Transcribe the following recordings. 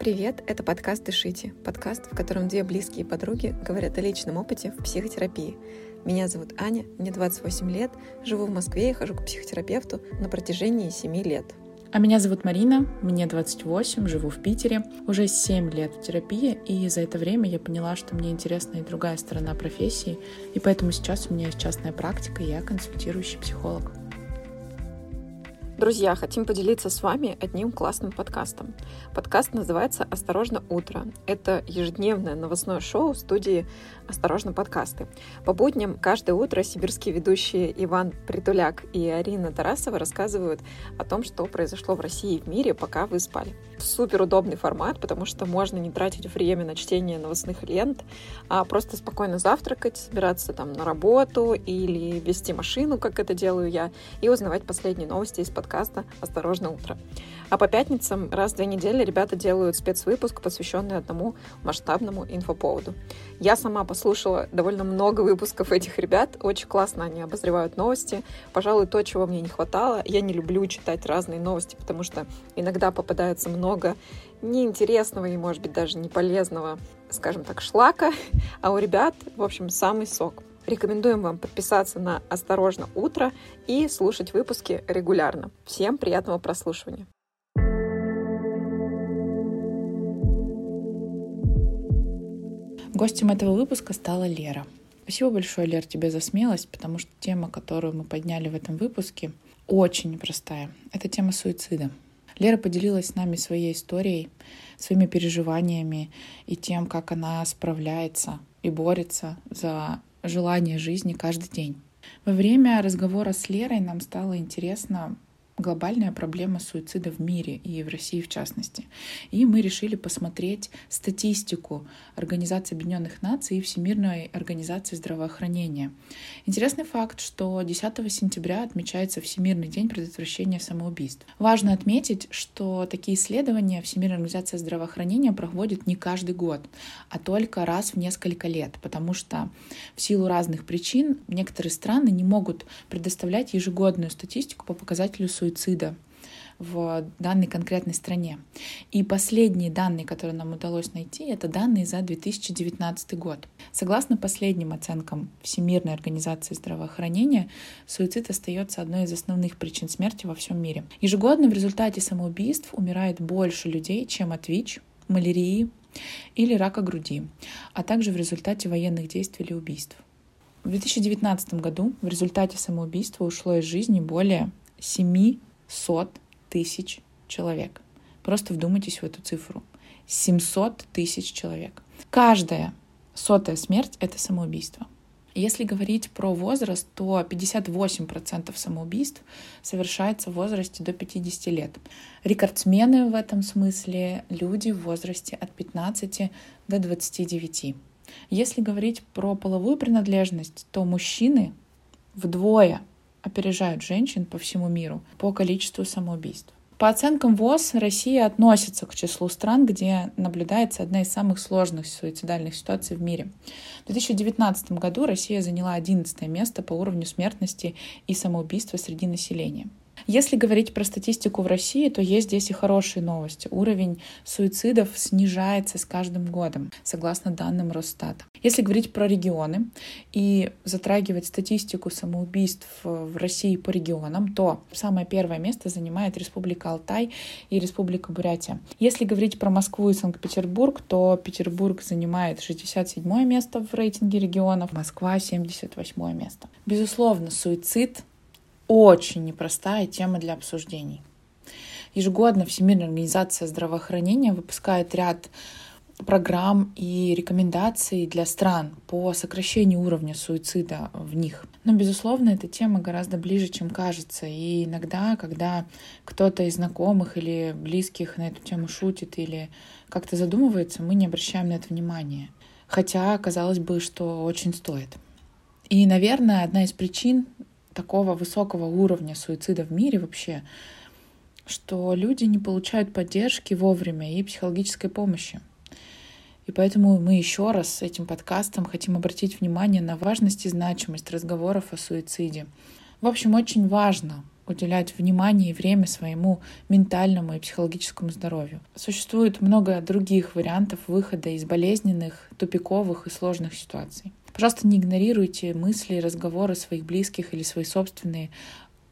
Привет, это подкаст «Дышите», подкаст, в котором две близкие подруги говорят о личном опыте в психотерапии. Меня зовут Аня, мне 28 лет, живу в Москве и хожу к психотерапевту на протяжении 7 лет. А меня зовут Марина, мне 28, живу в Питере, уже 7 лет в терапии, и за это время я поняла, что мне интересна и другая сторона профессии, и поэтому сейчас у меня есть частная практика, и я консультирующий психолог. Друзья, хотим поделиться с вами одним классным подкастом. Подкаст называется «Осторожно, утро». Это ежедневное новостное шоу студии «Осторожно, подкасты». По будням каждое утро сибирские ведущие Иван Притуляк и Арина Тарасова рассказывают о том, что произошло в России и в мире, пока вы спали. Супер удобный формат, потому что можно не тратить время на чтение новостных лент, а просто спокойно завтракать, собираться там на работу или вести машину, как это делаю я, и узнавать последние новости из подкаста подкаста «Осторожно, утро». А по пятницам раз в две недели ребята делают спецвыпуск, посвященный одному масштабному инфоповоду. Я сама послушала довольно много выпусков этих ребят. Очень классно они обозревают новости. Пожалуй, то, чего мне не хватало. Я не люблю читать разные новости, потому что иногда попадается много неинтересного и, может быть, даже не полезного, скажем так, шлака. А у ребят, в общем, самый сок. Рекомендуем вам подписаться на «Осторожно, утро» и слушать выпуски регулярно. Всем приятного прослушивания! Гостем этого выпуска стала Лера. Спасибо большое, Лер, тебе за смелость, потому что тема, которую мы подняли в этом выпуске, очень непростая. Это тема суицида. Лера поделилась с нами своей историей, своими переживаниями и тем, как она справляется и борется за желание жизни каждый день. Во время разговора с Лерой нам стало интересно глобальная проблема суицида в мире и в России в частности. И мы решили посмотреть статистику Организации Объединенных Наций и Всемирной организации здравоохранения. Интересный факт, что 10 сентября отмечается Всемирный день предотвращения самоубийств. Важно отметить, что такие исследования Всемирная организация здравоохранения проводит не каждый год, а только раз в несколько лет, потому что в силу разных причин некоторые страны не могут предоставлять ежегодную статистику по показателю суицида суицида в данной конкретной стране. И последние данные, которые нам удалось найти, это данные за 2019 год. Согласно последним оценкам Всемирной организации здравоохранения, суицид остается одной из основных причин смерти во всем мире. Ежегодно в результате самоубийств умирает больше людей, чем от ВИЧ, малярии или рака груди, а также в результате военных действий или убийств. В 2019 году в результате самоубийства ушло из жизни более 700 тысяч человек. Просто вдумайтесь в эту цифру. 700 тысяч человек. Каждая сотая смерть — это самоубийство. Если говорить про возраст, то 58% самоубийств совершается в возрасте до 50 лет. Рекордсмены в этом смысле — люди в возрасте от 15 до 29. Если говорить про половую принадлежность, то мужчины вдвое опережают женщин по всему миру по количеству самоубийств. По оценкам ВОЗ, Россия относится к числу стран, где наблюдается одна из самых сложных суицидальных ситуаций в мире. В 2019 году Россия заняла 11 место по уровню смертности и самоубийства среди населения. Если говорить про статистику в России, то есть здесь и хорошие новости. Уровень суицидов снижается с каждым годом, согласно данным Росстата. Если говорить про регионы и затрагивать статистику самоубийств в России по регионам, то самое первое место занимает Республика Алтай и Республика Бурятия. Если говорить про Москву и Санкт-Петербург, то Петербург занимает 67 место в рейтинге регионов, Москва 78 место. Безусловно, суицид очень непростая тема для обсуждений. Ежегодно Всемирная организация здравоохранения выпускает ряд программ и рекомендаций для стран по сокращению уровня суицида в них. Но, безусловно, эта тема гораздо ближе, чем кажется. И иногда, когда кто-то из знакомых или близких на эту тему шутит или как-то задумывается, мы не обращаем на это внимания. Хотя, казалось бы, что очень стоит. И, наверное, одна из причин такого высокого уровня суицида в мире вообще, что люди не получают поддержки вовремя и психологической помощи. И поэтому мы еще раз с этим подкастом хотим обратить внимание на важность и значимость разговоров о суициде. В общем, очень важно уделять внимание и время своему ментальному и психологическому здоровью. Существует много других вариантов выхода из болезненных, тупиковых и сложных ситуаций. Пожалуйста, не игнорируйте мысли разговоры своих близких или свои собственные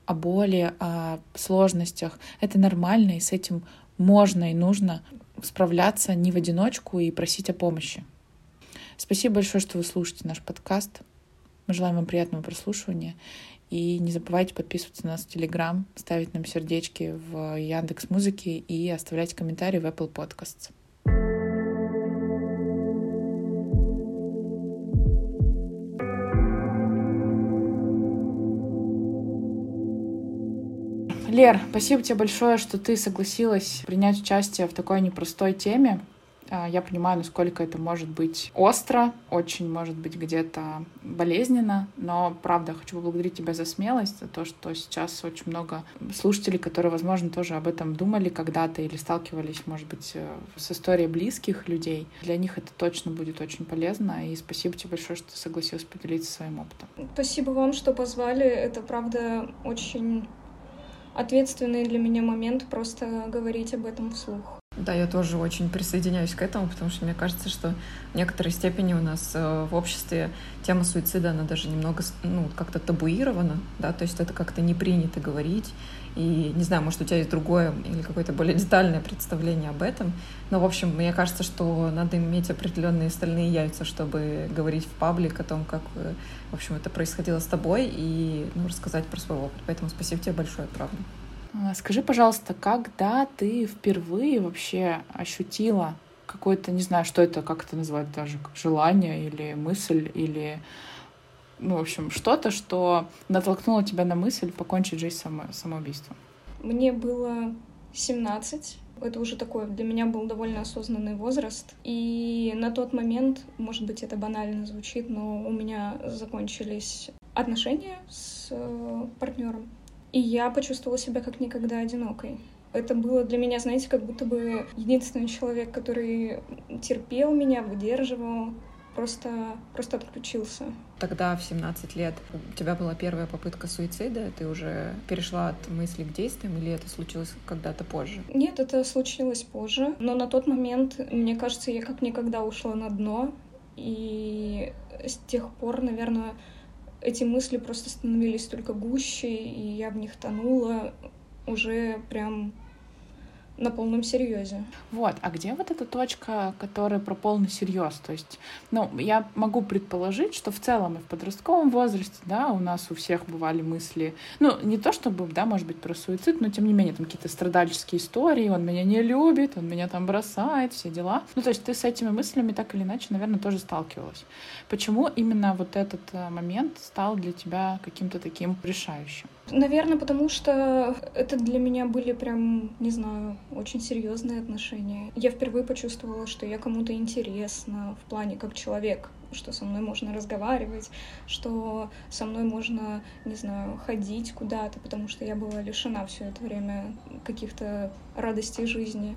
о боли, о сложностях. Это нормально, и с этим можно и нужно справляться не в одиночку и просить о помощи. Спасибо большое, что вы слушаете наш подкаст. Мы желаем вам приятного прослушивания. И не забывайте подписываться на нас в Телеграм, ставить нам сердечки в Яндекс Музыке и оставлять комментарии в Apple Podcasts. Лер, спасибо тебе большое, что ты согласилась принять участие в такой непростой теме. А, я понимаю, насколько это может быть остро, очень может быть где-то болезненно, но правда хочу поблагодарить тебя за смелость, за то, что сейчас очень много слушателей, которые, возможно, тоже об этом думали когда-то или сталкивались, может быть, э, с историей близких людей. Для них это точно будет очень полезно, и спасибо тебе большое, что ты согласилась поделиться своим опытом. Спасибо вам, что позвали. Это, правда, очень ответственный для меня момент просто говорить об этом вслух. Да, я тоже очень присоединяюсь к этому, потому что мне кажется, что в некоторой степени у нас э, в обществе тема суицида, она даже немного ну, как-то табуирована, да, то есть это как-то не принято говорить, и не знаю, может, у тебя есть другое или какое-то более детальное представление об этом, но, в общем, мне кажется, что надо иметь определенные стальные яйца, чтобы говорить в паблик о том, как, э, в общем, это происходило с тобой, и ну, рассказать про свой опыт. Поэтому спасибо тебе большое, правда. А, скажи, пожалуйста, когда ты впервые вообще ощутила какое-то, не знаю, что это, как это назвать даже, желание или мысль, или, ну, в общем, что-то, что натолкнуло тебя на мысль покончить жизнь само, самоубийством? Мне было 17. Это уже такой для меня был довольно осознанный возраст. И на тот момент, может быть, это банально звучит, но у меня закончились отношения с э, партнером. И я почувствовала себя как никогда одинокой. Это было для меня, знаете, как будто бы единственный человек, который терпел меня, выдерживал, просто, просто отключился. Тогда, в 17 лет, у тебя была первая попытка суицида, ты уже перешла от мысли к действиям, или это случилось когда-то позже? Нет, это случилось позже, но на тот момент, мне кажется, я как никогда ушла на дно, и с тех пор, наверное, эти мысли просто становились только гуще, и я в них тонула уже прям на полном серьезе. Вот, а где вот эта точка, которая про полный серьез? То есть, ну, я могу предположить, что в целом и в подростковом возрасте, да, у нас у всех бывали мысли, ну, не то чтобы, да, может быть, про суицид, но тем не менее, там какие-то страдальческие истории, он меня не любит, он меня там бросает, все дела. Ну, то есть ты с этими мыслями так или иначе, наверное, тоже сталкивалась. Почему именно вот этот э, момент стал для тебя каким-то таким решающим? Наверное, потому что это для меня были прям, не знаю, очень серьезные отношения. Я впервые почувствовала, что я кому-то интересна в плане как человек, что со мной можно разговаривать, что со мной можно, не знаю, ходить куда-то, потому что я была лишена все это время каких-то радостей жизни.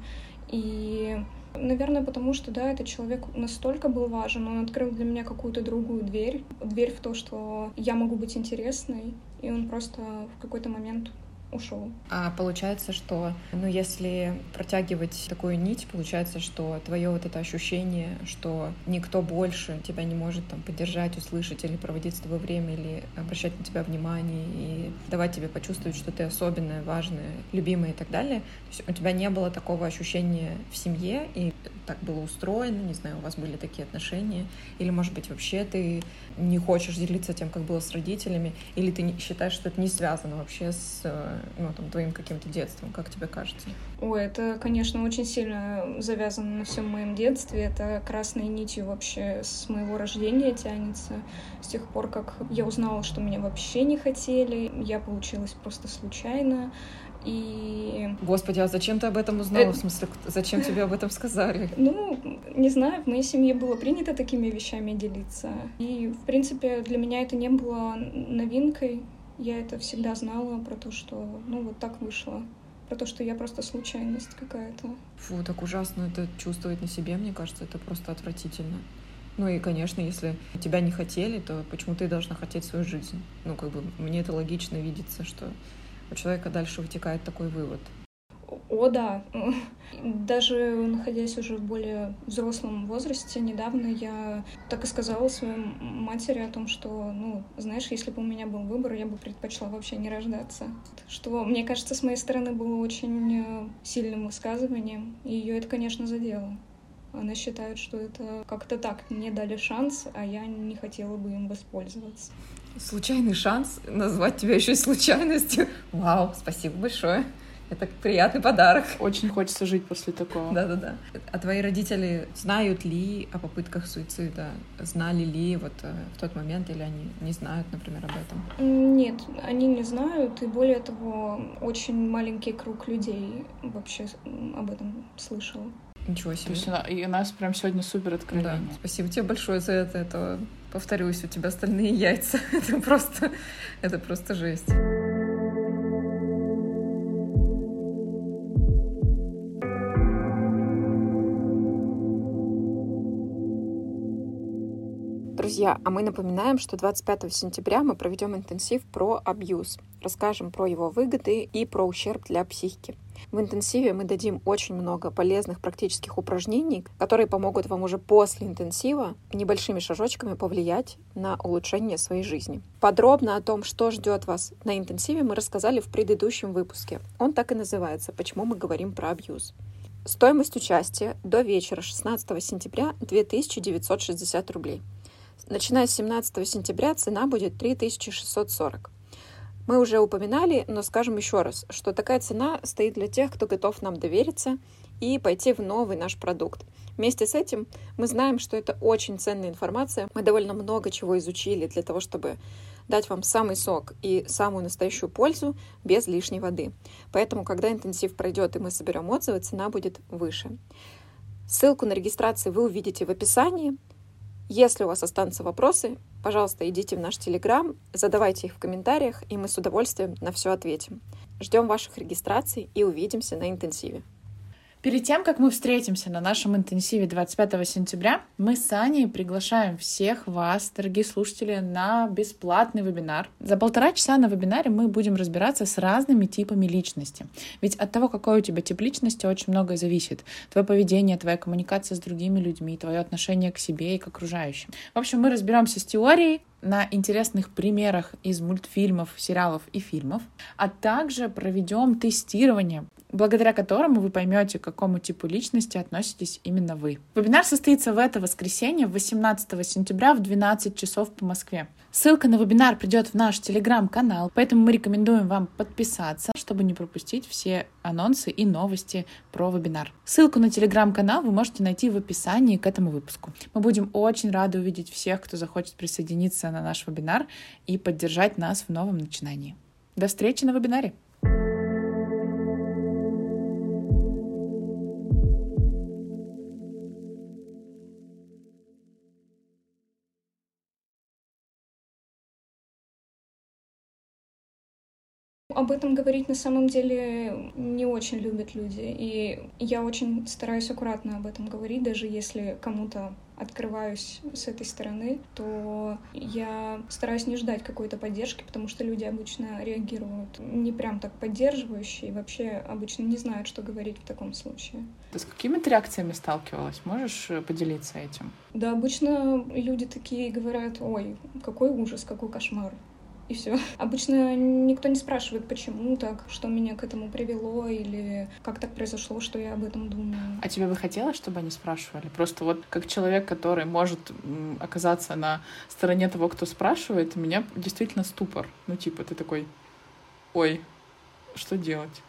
И Наверное, потому что, да, этот человек настолько был важен, он открыл для меня какую-то другую дверь, дверь в то, что я могу быть интересной, и он просто в какой-то момент ушел. А получается, что, ну, если протягивать такую нить, получается, что твое вот это ощущение, что никто больше тебя не может там поддержать, услышать или проводить с тобой время, или обращать на тебя внимание и давать тебе почувствовать, что ты особенная, важная, любимая и так далее. То есть у тебя не было такого ощущения в семье, и так было устроено, не знаю, у вас были такие отношения, или, может быть, вообще ты не хочешь делиться тем, как было с родителями, или ты считаешь, что это не связано вообще с ну, там, твоим каким-то детством, как тебе кажется? Ой, это, конечно, очень сильно завязано на всем моем детстве. Это красной нитью вообще с моего рождения тянется. С тех пор, как я узнала, что меня вообще не хотели, я получилась просто случайно. И... Господи, а зачем ты об этом узнала? Это... В смысле, зачем тебе об этом сказали? Ну, не знаю, в моей семье было принято такими вещами делиться. И, в принципе, для меня это не было новинкой. Я это всегда знала про то, что, ну, вот так вышло. Про то, что я просто случайность какая-то. Фу, так ужасно это чувствовать на себе, мне кажется, это просто отвратительно. Ну и, конечно, если тебя не хотели, то почему ты должна хотеть свою жизнь? Ну, как бы, мне это логично видится, что у человека дальше вытекает такой вывод. О, да. Даже находясь уже в более взрослом возрасте, недавно я так и сказала своей матери о том, что, ну, знаешь, если бы у меня был выбор, я бы предпочла вообще не рождаться. Что, мне кажется, с моей стороны было очень э, сильным высказыванием, и ее это, конечно, задело. Она считает, что это как-то так, мне дали шанс, а я не хотела бы им воспользоваться. Случайный шанс назвать тебя еще и случайностью. Вау, спасибо большое. Это приятный подарок. Очень хочется жить после такого. Да-да-да. А твои родители знают ли о попытках суицида? Знали ли вот э, в тот момент или они не знают, например, об этом? Нет, они не знают, и более того, очень маленький круг людей вообще об этом слышал. Ничего себе. То есть и у нас прям сегодня супер откровение. Да, спасибо тебе большое за это. это повторюсь, у тебя остальные яйца. это просто, это просто жесть. Друзья, а мы напоминаем, что 25 сентября мы проведем интенсив про абьюз. Расскажем про его выгоды и про ущерб для психики. В интенсиве мы дадим очень много полезных практических упражнений, которые помогут вам уже после интенсива небольшими шажочками повлиять на улучшение своей жизни. Подробно о том, что ждет вас на интенсиве, мы рассказали в предыдущем выпуске. Он так и называется «Почему мы говорим про абьюз». Стоимость участия до вечера 16 сентября 2960 рублей. Начиная с 17 сентября цена будет 3640. Мы уже упоминали, но скажем еще раз, что такая цена стоит для тех, кто готов нам довериться и пойти в новый наш продукт. Вместе с этим мы знаем, что это очень ценная информация. Мы довольно много чего изучили для того, чтобы дать вам самый сок и самую настоящую пользу без лишней воды. Поэтому, когда интенсив пройдет и мы соберем отзывы, цена будет выше. Ссылку на регистрацию вы увидите в описании. Если у вас останутся вопросы, пожалуйста, идите в наш Телеграм, задавайте их в комментариях, и мы с удовольствием на все ответим. Ждем ваших регистраций и увидимся на интенсиве. Перед тем, как мы встретимся на нашем интенсиве 25 сентября, мы с Аней приглашаем всех вас, дорогие слушатели, на бесплатный вебинар. За полтора часа на вебинаре мы будем разбираться с разными типами личности. Ведь от того, какой у тебя тип личности, очень многое зависит. Твое поведение, твоя коммуникация с другими людьми, твое отношение к себе и к окружающим. В общем, мы разберемся с теорией, на интересных примерах из мультфильмов, сериалов и фильмов, а также проведем тестирование благодаря которому вы поймете, к какому типу личности относитесь именно вы. Вебинар состоится в это воскресенье, 18 сентября в 12 часов по Москве. Ссылка на вебинар придет в наш телеграм-канал, поэтому мы рекомендуем вам подписаться, чтобы не пропустить все анонсы и новости про вебинар. Ссылку на телеграм-канал вы можете найти в описании к этому выпуску. Мы будем очень рады увидеть всех, кто захочет присоединиться на наш вебинар и поддержать нас в новом начинании. До встречи на вебинаре! Об этом говорить на самом деле не очень любят люди. И я очень стараюсь аккуратно об этом говорить, даже если кому-то открываюсь с этой стороны, то я стараюсь не ждать какой-то поддержки, потому что люди обычно реагируют не прям так поддерживающе и вообще обычно не знают, что говорить в таком случае. Ты с какими ты реакциями сталкивалась? Можешь э, поделиться этим? Да, обычно люди такие говорят, ой, какой ужас, какой кошмар и все. Обычно никто не спрашивает, почему так, что меня к этому привело, или как так произошло, что я об этом думаю. А тебе бы хотелось, чтобы они спрашивали? Просто вот как человек, который может оказаться на стороне того, кто спрашивает, меня действительно ступор. Ну, типа, ты такой, ой, что делать?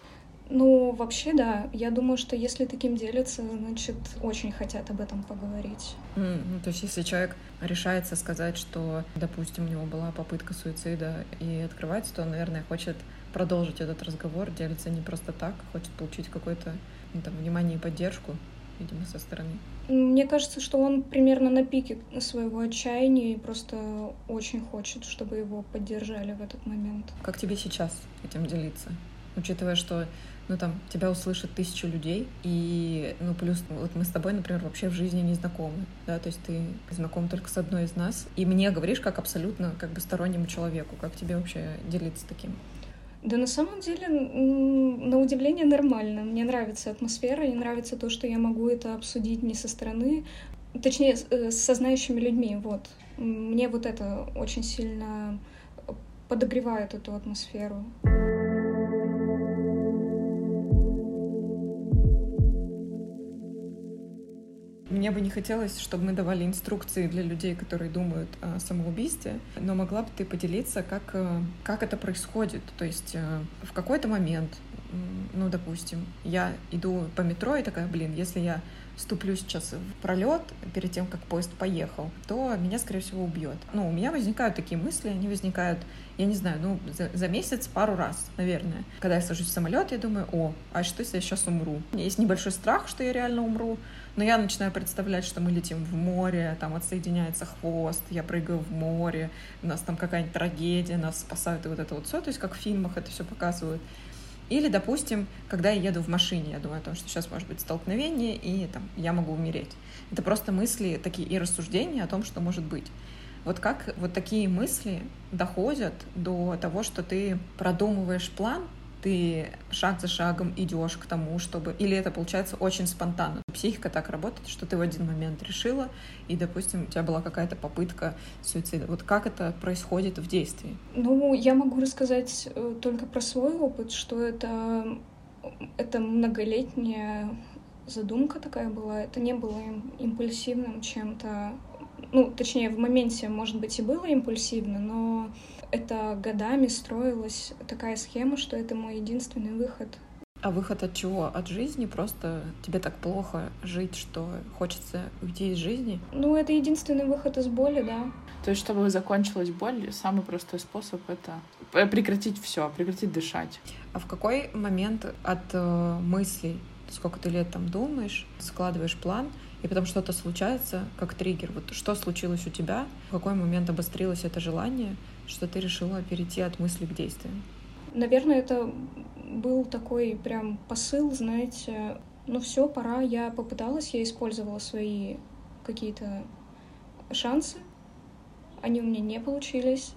Ну, вообще, да. Я думаю, что если таким делятся, значит, очень хотят об этом поговорить. Mm, ну, то есть, если человек решается сказать, что, допустим, у него была попытка суицида и открывается, то он, наверное, хочет продолжить этот разговор, делится не просто так, хочет получить какое-то ну, там, внимание и поддержку, видимо, со стороны. Мне кажется, что он примерно на пике своего отчаяния и просто очень хочет, чтобы его поддержали в этот момент. Как тебе сейчас этим делиться? Учитывая, что ну там тебя услышат тысячу людей, и ну плюс вот мы с тобой, например, вообще в жизни не знакомы, да, то есть ты знаком только с одной из нас, и мне говоришь как абсолютно как бы стороннему человеку, как тебе вообще делиться таким? Да на самом деле, на удивление, нормально. Мне нравится атмосфера, мне нравится то, что я могу это обсудить не со стороны, точнее, э, со знающими людьми, вот. Мне вот это очень сильно подогревает эту атмосферу. Мне бы не хотелось, чтобы мы давали инструкции для людей, которые думают о самоубийстве, но могла бы ты поделиться, как, э, как это происходит? То есть э, в какой-то момент, ну, допустим, я иду по метро и такая, блин, если я ступлю сейчас в пролет перед тем, как поезд поехал, то меня, скорее всего, убьет. Ну, у меня возникают такие мысли, они возникают, я не знаю, ну, за, за месяц пару раз, наверное. Когда я сажусь в самолет, я думаю, о, а что, если я сейчас умру? У меня есть небольшой страх, что я реально умру, но я начинаю представлять, что мы летим в море, там отсоединяется хвост, я прыгаю в море, у нас там какая-нибудь трагедия, нас спасают и вот это вот все, то есть как в фильмах это все показывают. Или, допустим, когда я еду в машине, я думаю о том, что сейчас может быть столкновение, и там, я могу умереть. Это просто мысли такие и рассуждения о том, что может быть. Вот как вот такие мысли доходят до того, что ты продумываешь план, ты шаг за шагом идешь к тому, чтобы... Или это получается очень спонтанно. Психика так работает, что ты в один момент решила, и, допустим, у тебя была какая-то попытка суицида. Вот как это происходит в действии? Ну, я могу рассказать э, только про свой опыт, что это, это многолетняя задумка такая была. Это не было импульсивным чем-то. Ну, точнее, в моменте, может быть, и было импульсивно, но это годами строилась такая схема, что это мой единственный выход. А выход от чего? От жизни? Просто тебе так плохо жить, что хочется уйти из жизни? Ну, это единственный выход из боли, да. То есть, чтобы закончилась боль, самый простой способ — это прекратить все, прекратить дышать. А в какой момент от э, мыслей, сколько ты лет там думаешь, складываешь план, и потом что-то случается, как триггер. Вот что случилось у тебя, в какой момент обострилось это желание, что ты решила перейти от мысли к действиям? Наверное, это был такой прям посыл, знаете, ну все, пора, я попыталась, я использовала свои какие-то шансы, они у меня не получились.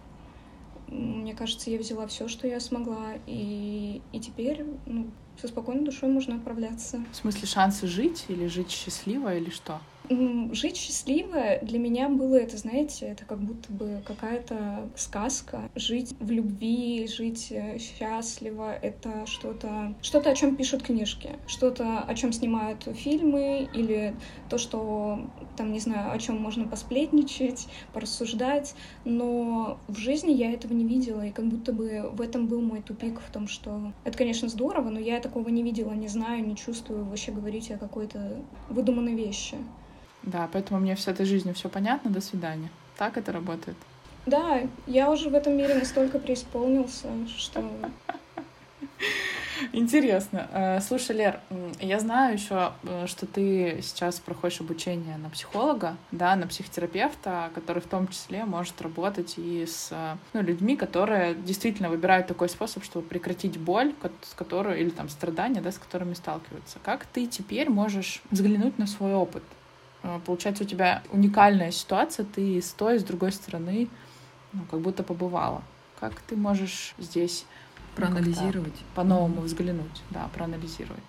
Мне кажется, я взяла все, что я смогла, и, и теперь ну, со спокойной душой можно отправляться. В смысле, шансы жить или жить счастливо или что? Жить счастливо для меня было это, знаете, это как будто бы какая-то сказка. Жить в любви, жить э, счастливо — это что-то, что-то, о чем пишут книжки, что-то, о чем снимают фильмы, или то, что там, не знаю, о чем можно посплетничать, порассуждать. Но в жизни я этого не видела, и как будто бы в этом был мой тупик, в том, что это, конечно, здорово, но я такого не видела, не знаю, не чувствую вообще говорить о какой-то выдуманной вещи. Да, поэтому мне с этой жизнью все понятно, до свидания. Так это работает. Да, я уже в этом мире настолько преисполнился, что... Интересно. Э, слушай, Лер, я знаю еще, э, что ты сейчас проходишь обучение на психолога, да, на психотерапевта, который в том числе может работать и с ну, людьми, которые действительно выбирают такой способ, чтобы прекратить боль, с которой, или там страдания, да, с которыми сталкиваются. Как ты теперь можешь взглянуть на свой опыт? А, получается, у тебя уникальная ситуация, ты с той, с другой стороны, ну, как будто побывала. Как ты можешь здесь проанализировать, ну, по-новому взглянуть, да, проанализировать?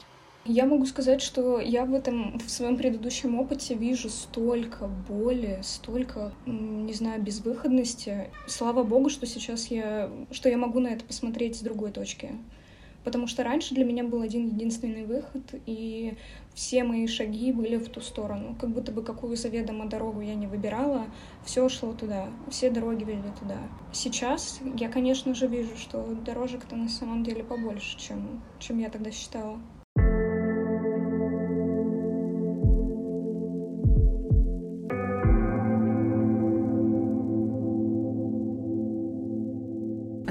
Я могу сказать, что я в этом, в своем предыдущем опыте вижу столько боли, столько, не знаю, безвыходности. Слава богу, что сейчас я, что я могу на это посмотреть с другой точки потому что раньше для меня был один единственный выход, и все мои шаги были в ту сторону. Как будто бы какую заведомо дорогу я не выбирала, все шло туда, все дороги вели туда. Сейчас я, конечно же, вижу, что дорожек-то на самом деле побольше, чем, чем я тогда считала.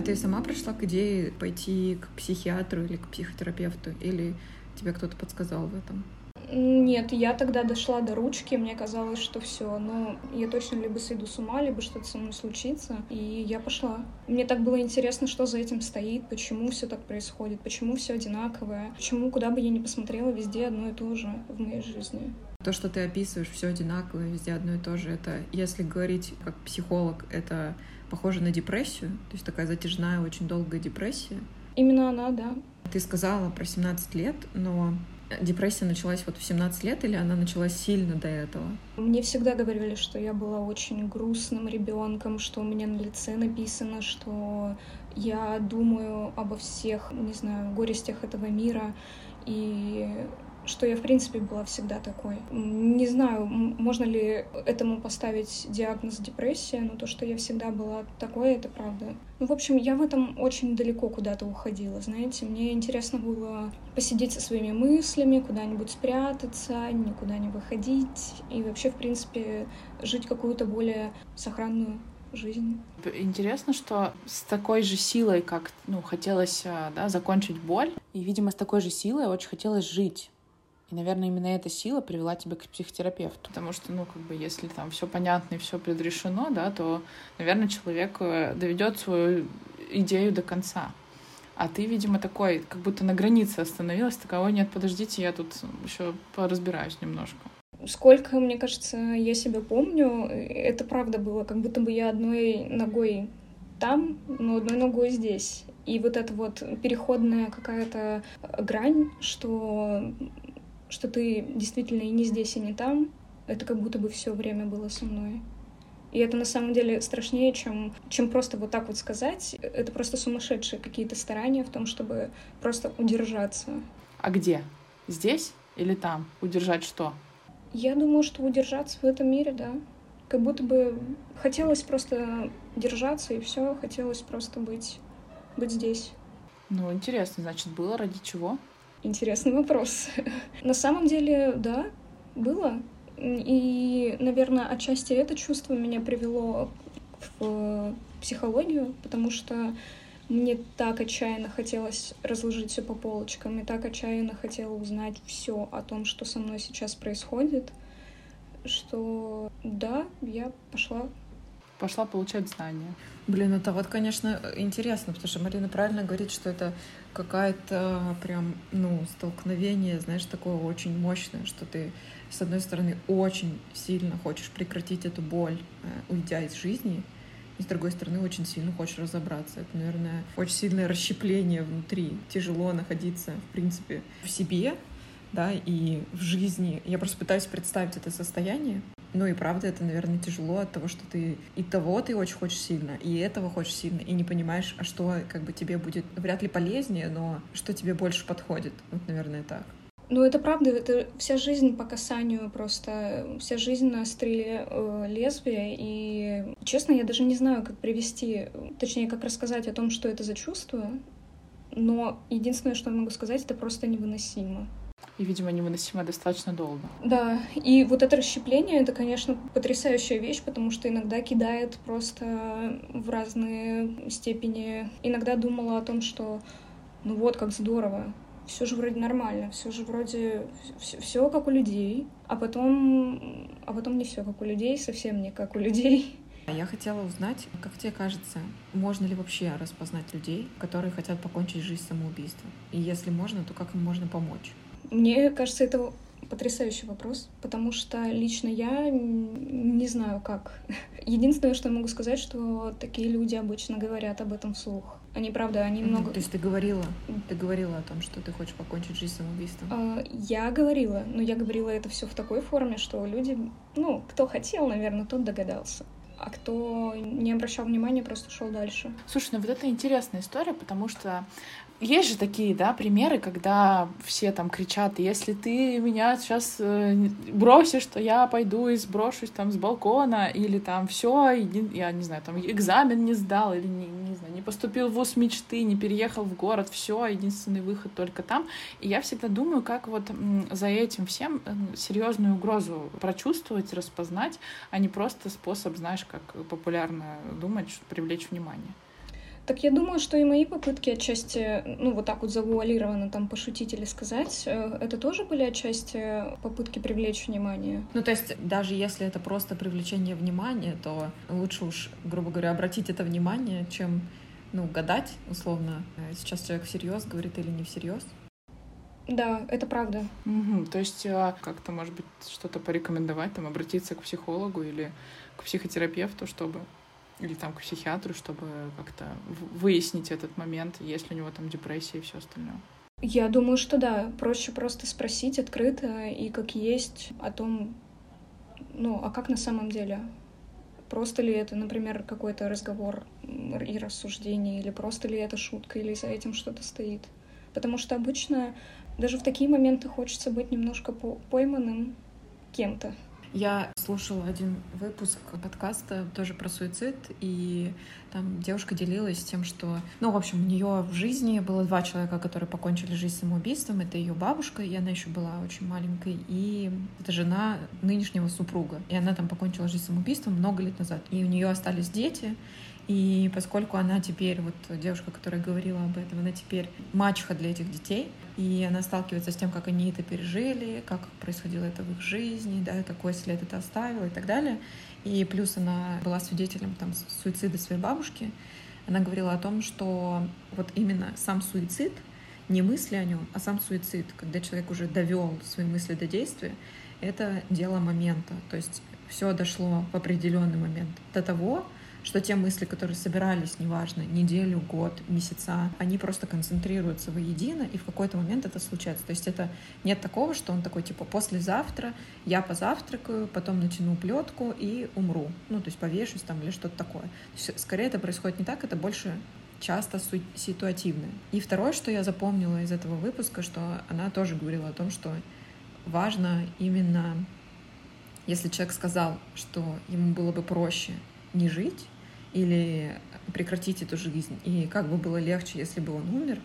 Ты сама пришла к идее пойти к психиатру или к психотерапевту, или тебе кто-то подсказал в этом? Нет, я тогда дошла до ручки, мне казалось, что все, ну, я точно либо сойду с ума, либо что-то со мной случится, и я пошла. Мне так было интересно, что за этим стоит, почему все так происходит, почему все одинаковое, почему, куда бы я ни посмотрела, везде одно и то же в моей жизни. То, что ты описываешь, все одинаковое, везде одно и то же, это, если говорить как психолог, это похоже на депрессию, то есть такая затяжная, очень долгая депрессия. Именно она, да. Ты сказала про 17 лет, но депрессия началась вот в 17 лет или она началась сильно до этого? Мне всегда говорили, что я была очень грустным ребенком, что у меня на лице написано, что я думаю обо всех, не знаю, горестях этого мира. И что я, в принципе, была всегда такой. Не знаю, можно ли этому поставить диагноз депрессия, но то, что я всегда была такой, это правда. Ну, в общем, я в этом очень далеко куда-то уходила, знаете. Мне интересно было посидеть со своими мыслями, куда-нибудь спрятаться, никуда не выходить и вообще, в принципе, жить какую-то более сохранную жизнь. Интересно, что с такой же силой, как ну, хотелось а, да, закончить боль, и, видимо, с такой же силой очень хотелось жить. Наверное, именно эта сила привела тебя к психотерапевту. Потому что, ну, как бы, если там все понятно и все предрешено, да, то, наверное, человек э, доведет свою идею до конца. А ты, видимо, такой, как будто на границе остановилась, такого нет, подождите, я тут еще поразбираюсь немножко. Сколько, мне кажется, я себя помню, это правда было, как будто бы я одной ногой там, но одной ногой здесь. И вот эта вот переходная какая-то грань, что что ты действительно и не здесь, и не там, это как будто бы все время было со мной. И это на самом деле страшнее, чем, чем просто вот так вот сказать. Это просто сумасшедшие какие-то старания в том, чтобы просто удержаться. А где? Здесь или там? Удержать что? Я думаю, что удержаться в этом мире, да. Как будто бы хотелось просто держаться, и все, хотелось просто быть, быть здесь. Ну, интересно, значит, было ради чего? Интересный вопрос. На самом деле, да, было. И, наверное, отчасти это чувство меня привело в психологию, потому что мне так отчаянно хотелось разложить все по полочкам, и так отчаянно хотела узнать все о том, что со мной сейчас происходит, что да, я пошла. Пошла получать знания. Блин, это вот, конечно, интересно, потому что Марина правильно говорит, что это какая-то прям, ну, столкновение, знаешь, такое очень мощное, что ты, с одной стороны, очень сильно хочешь прекратить эту боль, э, уйдя из жизни, и с другой стороны, очень сильно хочешь разобраться. Это, наверное, очень сильное расщепление внутри. Тяжело находиться, в принципе, в себе, да, и в жизни. Я просто пытаюсь представить это состояние, ну и правда, это, наверное, тяжело от того, что ты и того ты очень хочешь сильно, и этого хочешь сильно, и не понимаешь, а что как бы тебе будет вряд ли полезнее, но что тебе больше подходит. Вот, наверное, так. Ну, это правда, это вся жизнь по касанию просто, вся жизнь на острие э, лезвия, и, честно, я даже не знаю, как привести, точнее, как рассказать о том, что это за чувство, но единственное, что я могу сказать, это просто невыносимо и, видимо, невыносимо достаточно долго. Да, и вот это расщепление — это, конечно, потрясающая вещь, потому что иногда кидает просто в разные степени. Иногда думала о том, что ну вот, как здорово, все же вроде нормально, все же вроде все, все как у людей, а потом, а потом не все как у людей, совсем не как у людей. Я хотела узнать, как тебе кажется, можно ли вообще распознать людей, которые хотят покончить жизнь самоубийством? И если можно, то как им можно помочь? Мне кажется, это потрясающий вопрос, потому что лично я не знаю как. Единственное, что я могу сказать, что такие люди обычно говорят об этом вслух. Они, правда, они много... То есть ты говорила, ты говорила о том, что ты хочешь покончить жизнь самоубийством? Uh, я говорила, но я говорила это все в такой форме, что люди, ну, кто хотел, наверное, тот догадался а кто не обращал внимания, просто шел дальше. Слушай, ну вот это интересная история, потому что есть же такие, да, примеры, когда все там кричат, если ты меня сейчас э, бросишь, то я пойду и сброшусь там с балкона, или там все, я не знаю, там экзамен не сдал, или не, не знаю, не поступил в вуз мечты, не переехал в город, все, единственный выход только там. И я всегда думаю, как вот за этим всем серьезную угрозу прочувствовать, распознать, а не просто способ, знаешь, как популярно думать, привлечь внимание. Так я думаю, что и мои попытки отчасти, ну, вот так вот завуалированно там пошутить или сказать, э, это тоже были отчасти попытки привлечь внимание. Ну, то есть даже если это просто привлечение внимания, то лучше уж, грубо говоря, обратить это внимание, чем, ну, гадать, условно, э, сейчас человек всерьез говорит или не всерьез. Да, это правда. Угу, то есть а, как-то, может быть, что-то порекомендовать, там, обратиться к психологу или к психотерапевту, чтобы или там к психиатру, чтобы как-то выяснить этот момент, есть ли у него там депрессия и все остальное? Я думаю, что да. Проще просто спросить открыто и как есть о том, ну, а как на самом деле? Просто ли это, например, какой-то разговор и рассуждение, или просто ли это шутка, или за этим что-то стоит? Потому что обычно даже в такие моменты хочется быть немножко пойманным кем-то. Я слушала один выпуск подкаста тоже про суицид, и там девушка делилась тем, что, ну, в общем, у нее в жизни было два человека, которые покончили жизнь самоубийством. Это ее бабушка, и она еще была очень маленькой, и это жена нынешнего супруга. И она там покончила жизнь самоубийством много лет назад. И у нее остались дети, и поскольку она теперь, вот девушка, которая говорила об этом, она теперь мачеха для этих детей, и она сталкивается с тем, как они это пережили, как происходило это в их жизни, да, какой след это оставило и так далее. И плюс она была свидетелем там, суицида своей бабушки. Она говорила о том, что вот именно сам суицид, не мысли о нем, а сам суицид, когда человек уже довел свои мысли до действия, это дело момента. То есть все дошло в определенный момент до того, что те мысли, которые собирались, неважно, неделю, год, месяца, они просто концентрируются воедино, и в какой-то момент это случается. То есть это нет такого, что он такой, типа, послезавтра я позавтракаю, потом натяну плетку и умру. Ну, то есть повешусь там или что-то такое. То есть, скорее это происходит не так, это больше часто ситуативное. И второе, что я запомнила из этого выпуска, что она тоже говорила о том, что важно именно, если человек сказал, что ему было бы проще не жить, или прекратить эту жизнь. И как бы было легче, если бы он умер.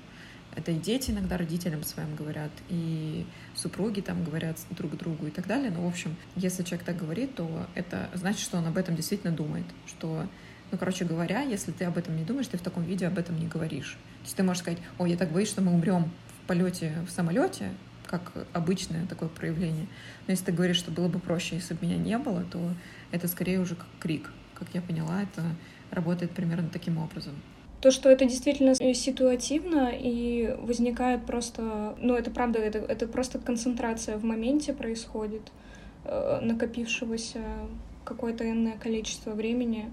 Это и дети иногда родителям своим говорят, и супруги там говорят друг другу и так далее. Но, в общем, если человек так говорит, то это значит, что он об этом действительно думает. Что, ну, короче говоря, если ты об этом не думаешь, ты в таком виде об этом не говоришь. То есть ты можешь сказать, ой, я так боюсь, что мы умрем в полете в самолете, как обычное такое проявление. Но если ты говоришь, что было бы проще, если бы меня не было, то это скорее уже как крик. Как я поняла, это работает примерно таким образом. То, что это действительно ситуативно и возникает просто, ну это правда, это, это просто концентрация в моменте происходит, э, накопившегося какое-то энное количество времени.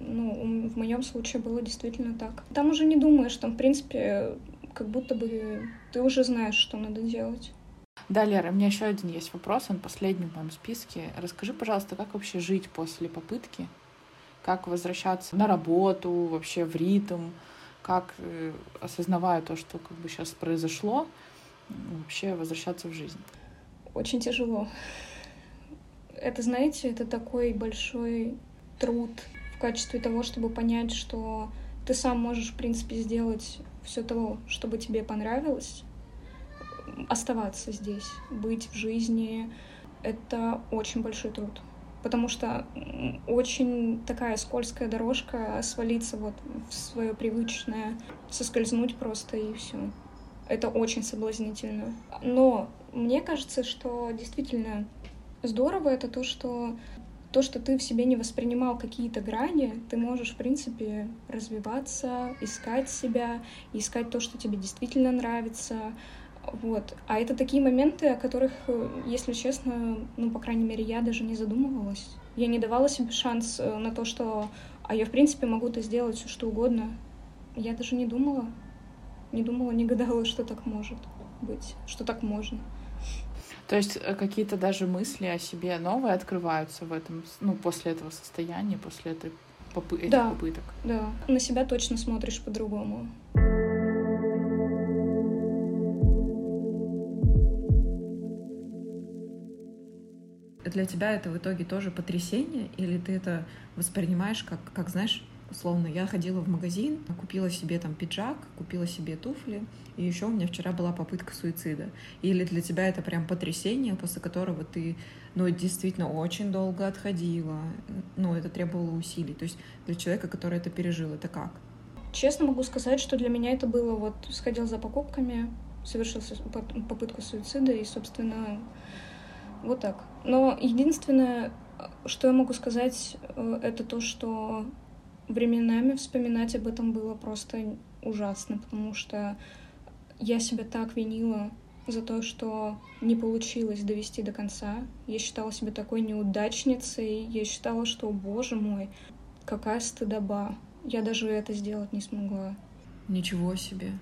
Ну, в моем случае было действительно так. Там уже не думаешь, там, в принципе, как будто бы ты уже знаешь, что надо делать. Да, Лера, у меня еще один есть вопрос, он последний в моем списке. Расскажи, пожалуйста, как вообще жить после попытки как возвращаться на работу, вообще в ритм, как, э, осознавая то, что как бы сейчас произошло, вообще возвращаться в жизнь. Очень тяжело. Это, знаете, это такой большой труд в качестве того, чтобы понять, что ты сам можешь, в принципе, сделать все то, чтобы тебе понравилось, оставаться здесь, быть в жизни. Это очень большой труд потому что очень такая скользкая дорожка свалиться вот в свое привычное, соскользнуть просто и все. Это очень соблазнительно. Но мне кажется, что действительно здорово это то, что то, что ты в себе не воспринимал какие-то грани, ты можешь, в принципе, развиваться, искать себя, искать то, что тебе действительно нравится, вот. А это такие моменты, о которых, э, если честно, ну, по крайней мере, я даже не задумывалась. Я не давала себе шанс э, на то, что а я, в принципе, могу это сделать все что угодно. Я даже не думала. Не думала, не гадала, что так может быть, что так можно. То есть э, какие-то даже мысли о себе новые открываются в этом, ну, после этого состояния, после этой попы- этих да, попыток. Да, на себя точно смотришь по-другому. Для тебя это в итоге тоже потрясение, или ты это воспринимаешь как, как знаешь, условно, я ходила в магазин, купила себе там пиджак, купила себе туфли, и еще у меня вчера была попытка суицида. Или для тебя это прям потрясение, после которого ты, ну, действительно очень долго отходила, ну, это требовало усилий. То есть для человека, который это пережил, это как? Честно могу сказать, что для меня это было вот сходил за покупками, совершил попытку суицида, и, собственно, вот так. Но единственное, что я могу сказать, э, это то, что временами вспоминать об этом было просто ужасно, потому что я себя так винила за то, что не получилось довести до конца. Я считала себя такой неудачницей. Я считала, что, боже мой, какая стыдоба. Я даже это сделать не смогла. Ничего себе.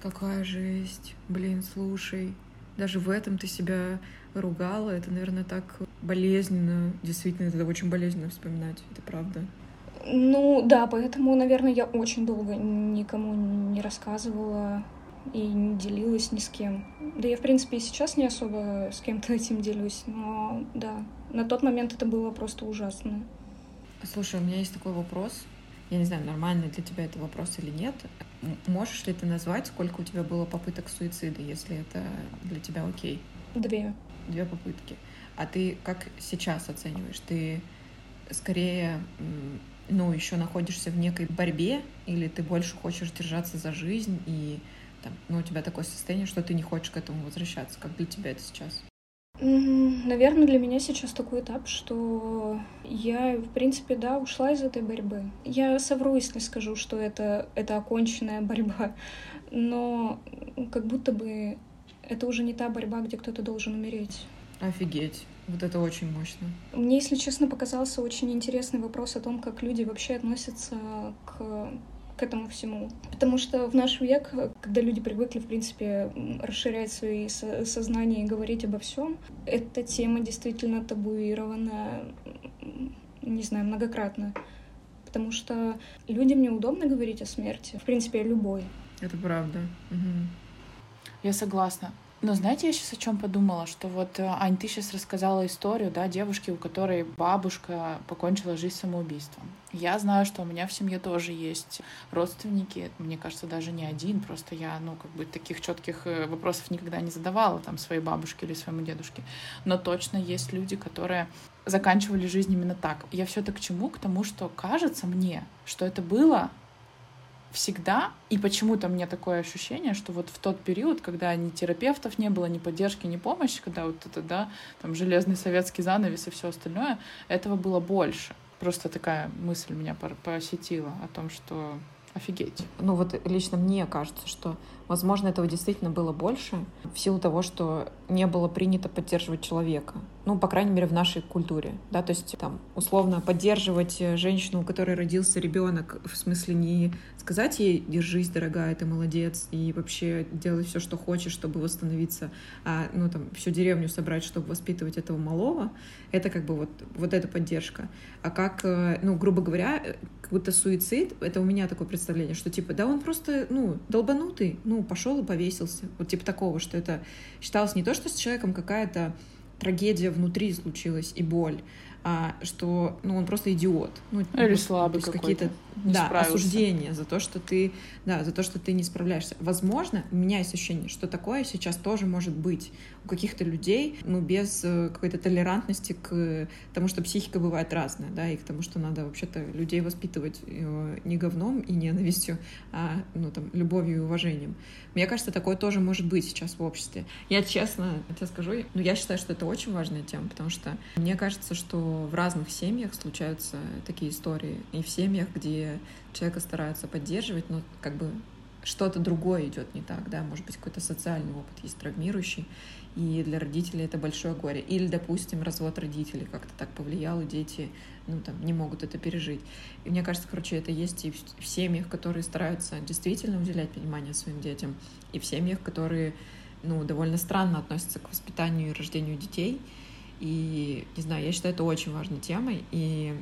Какая жесть. Блин, слушай. Даже в этом ты себя ругала. Это, наверное, так болезненно. Действительно, это очень болезненно вспоминать. Это правда. Ну да, поэтому, наверное, я очень долго никому не рассказывала и не делилась ни с кем. Да я, в принципе, и сейчас не особо с кем-то этим делюсь, но да, на тот момент это было просто ужасно. Слушай, у меня есть такой вопрос. Я не знаю, нормальный для тебя это вопрос или нет. Можешь ли ты назвать, сколько у тебя было попыток суицида, если это для тебя окей? Две. Две попытки. А ты как сейчас оцениваешь? Ты скорее ну, еще находишься в некой борьбе, или ты больше хочешь держаться за жизнь, и там, ну, у тебя такое состояние, что ты не хочешь к этому возвращаться. Как для тебя это сейчас? Наверное, для меня сейчас такой этап, что я, в принципе, да, ушла из этой борьбы. Я совру, если скажу, что это, это оконченная борьба, но как будто бы это уже не та борьба, где кто-то должен умереть. Офигеть. Вот это очень мощно. Мне, если честно, показался очень интересный вопрос о том, как люди вообще относятся к к этому всему. Потому что в наш век, когда люди привыкли, в принципе, расширять свои со сознания и говорить обо всем, эта тема действительно табуирована, не знаю, многократно. Потому что людям неудобно говорить о смерти, в принципе, о любой. Это правда. Угу. Я согласна. Но знаете, я сейчас о чем подумала, что вот, э, Ань, ты сейчас рассказала историю, да, девушки, у которой бабушка покончила жизнь самоубийством. Я знаю, что у меня в семье тоже есть родственники, мне кажется, даже не один, просто я, ну, как бы таких четких э, вопросов никогда не задавала там своей бабушке или своему дедушке. Но точно есть люди, которые заканчивали жизнь именно так. Я все это к чему? К тому, что кажется мне, что это было всегда. И почему-то мне такое ощущение, что вот в тот период, когда ни терапевтов не было, ни поддержки, ни помощи, когда вот это, да, там железный советский занавес и все остальное, этого было больше. Просто такая мысль меня посетила о том, что офигеть. Ну вот лично мне кажется, что, возможно, этого действительно было больше в силу того, что не было принято поддерживать человека. Ну, по крайней мере, в нашей культуре. Да, то есть там условно поддерживать женщину, у которой родился ребенок, в смысле не сказать ей «держись, дорогая, ты молодец», и вообще делай все, что хочешь, чтобы восстановиться, а, ну, там, всю деревню собрать, чтобы воспитывать этого малого, это как бы вот, вот эта поддержка. А как, э, ну, грубо говоря, как будто суицид, это у меня такое представление, что типа, да он просто, ну, долбанутый, ну, пошел и повесился. Вот типа такого, что это считалось не то, что с человеком какая-то трагедия внутри случилась и боль, а, что ну, он просто идиот. Ну, Или слабый какие-то да, осуждения за то, что ты, да, за то, что ты не справляешься. Возможно, у меня есть ощущение, что такое сейчас тоже может быть у каких-то людей, ну, без э, какой-то толерантности к тому, что психика бывает разная, да, и к тому, что надо вообще-то людей воспитывать э, не говном и ненавистью, а, ну, там, любовью и уважением. Мне кажется, такое тоже может быть сейчас в обществе. Я честно тебе скажу, ну, я считаю, что это очень важная тема, потому что мне кажется, что в разных семьях случаются такие истории, и в семьях, где человека стараются поддерживать, но как бы что-то другое идет не так, да, может быть, какой-то социальный опыт есть травмирующий, и для родителей это большое горе. Или, допустим, развод родителей как-то так повлиял, и дети, ну, там, не могут это пережить. И мне кажется, короче, это есть и в семьях, которые стараются действительно уделять внимание своим детям, и в семьях, которые, ну, довольно странно относятся к воспитанию и рождению детей. И, не знаю, я считаю это очень важной темой, и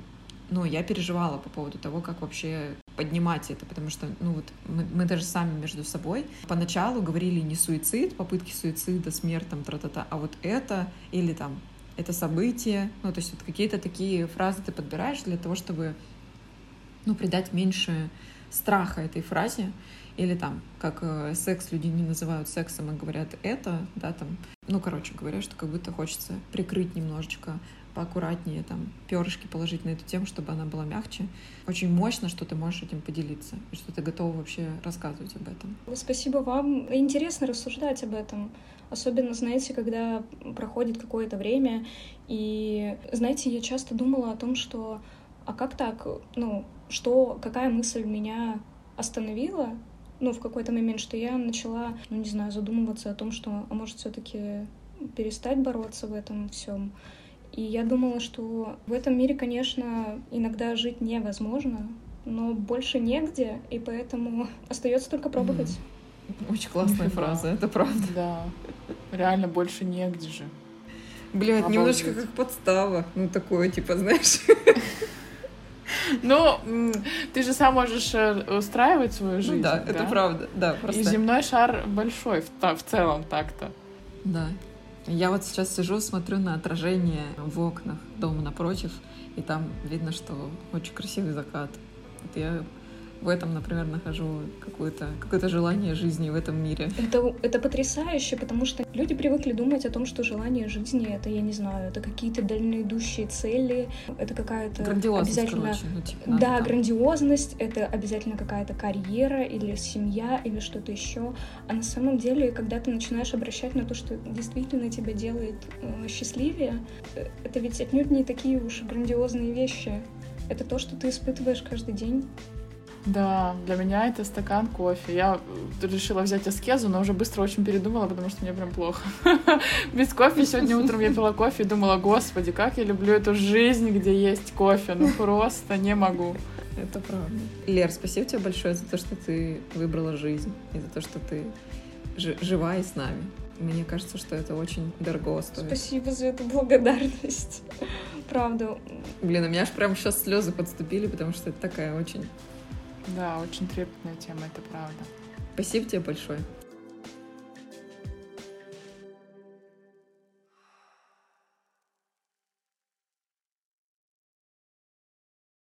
ну, я переживала по поводу того, как вообще поднимать это, потому что, ну, вот мы, мы даже сами между собой поначалу говорили не суицид, попытки суицида, смерть, там, тра-та-та, а вот это или там это событие, ну, то есть вот какие-то такие фразы ты подбираешь для того, чтобы, ну, придать меньше страха этой фразе, или там, как э, секс люди не называют сексом, а говорят это, да, там, ну, короче говоря, что как будто хочется прикрыть немножечко поаккуратнее там перышки положить на эту тему, чтобы она была мягче. Очень мощно, что ты можешь этим поделиться, и что ты готова вообще рассказывать об этом. Спасибо вам. Интересно рассуждать об этом. Особенно, знаете, когда проходит какое-то время. И, знаете, я часто думала о том, что а как так, ну, что, какая мысль меня остановила, ну, в какой-то момент, что я начала, ну, не знаю, задумываться о том, что, а может, все таки перестать бороться в этом всем И я думала, что в этом мире, конечно, иногда жить невозможно, но больше негде, и поэтому остается только пробовать. Очень классная фраза, это правда. Да, реально больше негде же. Блядь, немножко как подстава. Ну, такое, типа, знаешь. Ну, ты же сам можешь э, устраивать свою жизнь. Ну, да, да, это правда, да. Просто... И земной шар большой в, в целом так-то. Да. Я вот сейчас сижу, смотрю на отражение в окнах дома напротив, и там видно, что очень красивый закат. Вот я в этом, например, нахожу какое-то какое желание жизни в этом мире. Это, это потрясающе, потому что люди привыкли думать о том, что желание жизни — это, я не знаю, это какие-то дальноидущие цели, это какая-то обязательно... Короче, ну, типа, да, там. грандиозность, это обязательно какая-то карьера или семья или что-то еще. А на самом деле, когда ты начинаешь обращать на то, что действительно тебя делает э, счастливее, э, это ведь отнюдь не такие уж грандиозные вещи. Это то, что ты испытываешь каждый день. Да, для меня это стакан кофе. Я решила взять аскезу, но уже быстро очень передумала, потому что мне прям плохо. Без кофе сегодня утром я пила кофе и думала, господи, как я люблю эту жизнь, где есть кофе. Ну просто не могу. Это правда. Лер, спасибо тебе большое за то, что ты выбрала жизнь и за то, что ты жива и с нами. Мне кажется, что это очень дорого стоит. Спасибо за эту благодарность. Правда. Блин, у меня аж прям сейчас слезы подступили, потому что это такая очень да, очень трепетная тема, это правда. Спасибо тебе большое.